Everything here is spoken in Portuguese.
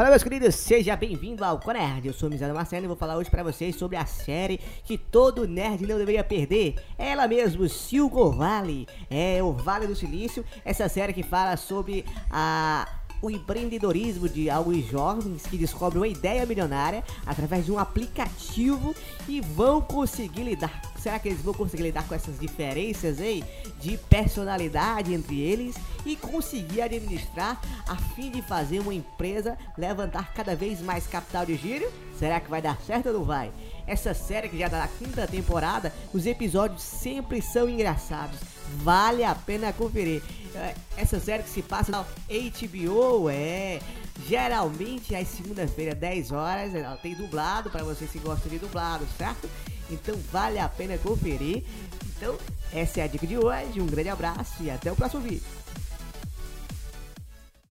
Fala meus queridos, seja bem-vindo ao Conerd. Eu sou o Mizano Marcelo e vou falar hoje pra vocês sobre a série que todo nerd não deveria perder. Ela mesmo, Silco Valley. É o Vale do Silício, essa série que fala sobre a o empreendedorismo de alguns jovens que descobrem uma ideia milionária através de um aplicativo e vão conseguir lidar. Será que eles vão conseguir lidar com essas diferenças aí de personalidade entre eles e conseguir administrar a fim de fazer uma empresa levantar cada vez mais capital de giro? Será que vai dar certo ou não vai? Essa série que já tá na quinta temporada, os episódios sempre são engraçados. Vale a pena conferir. É, essa série que se passa na HBO é geralmente às segunda-feira, 10 horas. Ela tem dublado para vocês que gostam de dublado, certo? Então vale a pena conferir. Então, essa é a dica de hoje. Um grande abraço e até o próximo vídeo.